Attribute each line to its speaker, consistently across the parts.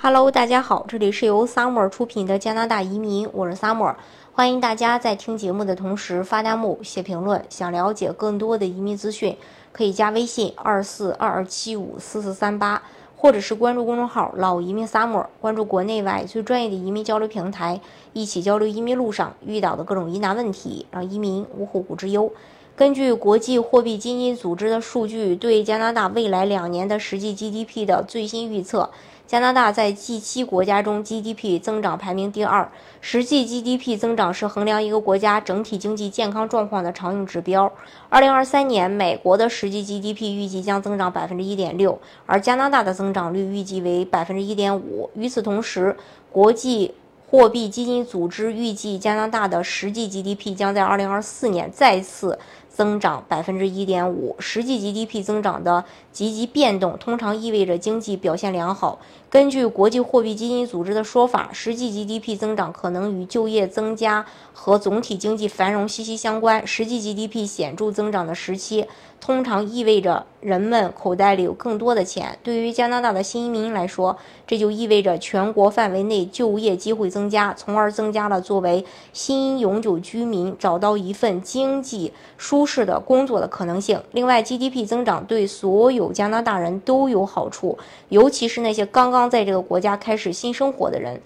Speaker 1: Hello，大家好，这里是由 Summer 出品的加拿大移民，我是 Summer，欢迎大家在听节目的同时发弹幕、写评论。想了解更多的移民资讯，可以加微信二四二二七五四四三八，或者是关注公众号“老移民 Summer”，关注国内外最专业的移民交流平台，一起交流移民路上遇到的各种疑难问题，让移民无后顾之忧。根据国际货币基金组织的数据，对加拿大未来两年的实际 GDP 的最新预测。加拿大在 G7 国家中 GDP 增长排名第二。实际 GDP 增长是衡量一个国家整体经济健康状况的常用指标。2023年，美国的实际 GDP 预计将增长百分之一点六，而加拿大的增长率预计为百分之一点五。与此同时，国际货币基金组织预计加拿大的实际 GDP 将在2024年再次。增长百分之一点五，实际 GDP 增长的积极变动通常意味着经济表现良好。根据国际货币基金组织的说法，实际 GDP 增长可能与就业增加和总体经济繁荣息息相关。实际 GDP 显著增长的时期，通常意味着人们口袋里有更多的钱。对于加拿大的新移民来说，这就意味着全国范围内就业机会增加，从而增加了作为新永久居民找到一份经济舒适的工作的可能性。另外，GDP 增长对所有加拿大人都有好处，尤其是那些刚刚在这个国家开始新生活的人。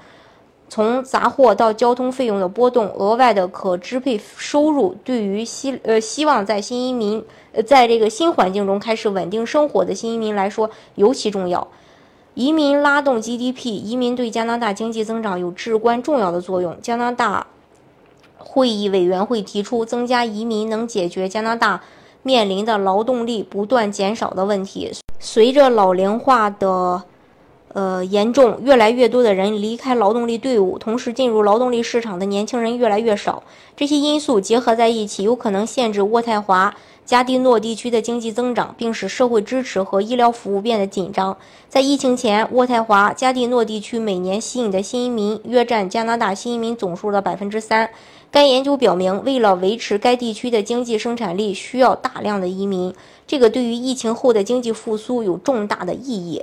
Speaker 1: 从杂货到交通费用的波动，额外的可支配收入对于希呃希望在新移民呃在这个新环境中开始稳定生活的新移民来说尤其重要。移民拉动 GDP，移民对加拿大经济增长有至关重要的作用。加拿大会议委员会提出，增加移民能解决加拿大面临的劳动力不断减少的问题。随着老龄化的呃，严重，越来越多的人离开劳动力队伍，同时进入劳动力市场的年轻人越来越少。这些因素结合在一起，有可能限制渥太华、加蒂诺地区的经济增长，并使社会支持和医疗服务变得紧张。在疫情前，渥太华、加蒂诺地区每年吸引的新移民约占加拿大新移民总数的百分之三。该研究表明，为了维持该地区的经济生产力，需要大量的移民。这个对于疫情后的经济复苏有重大的意义。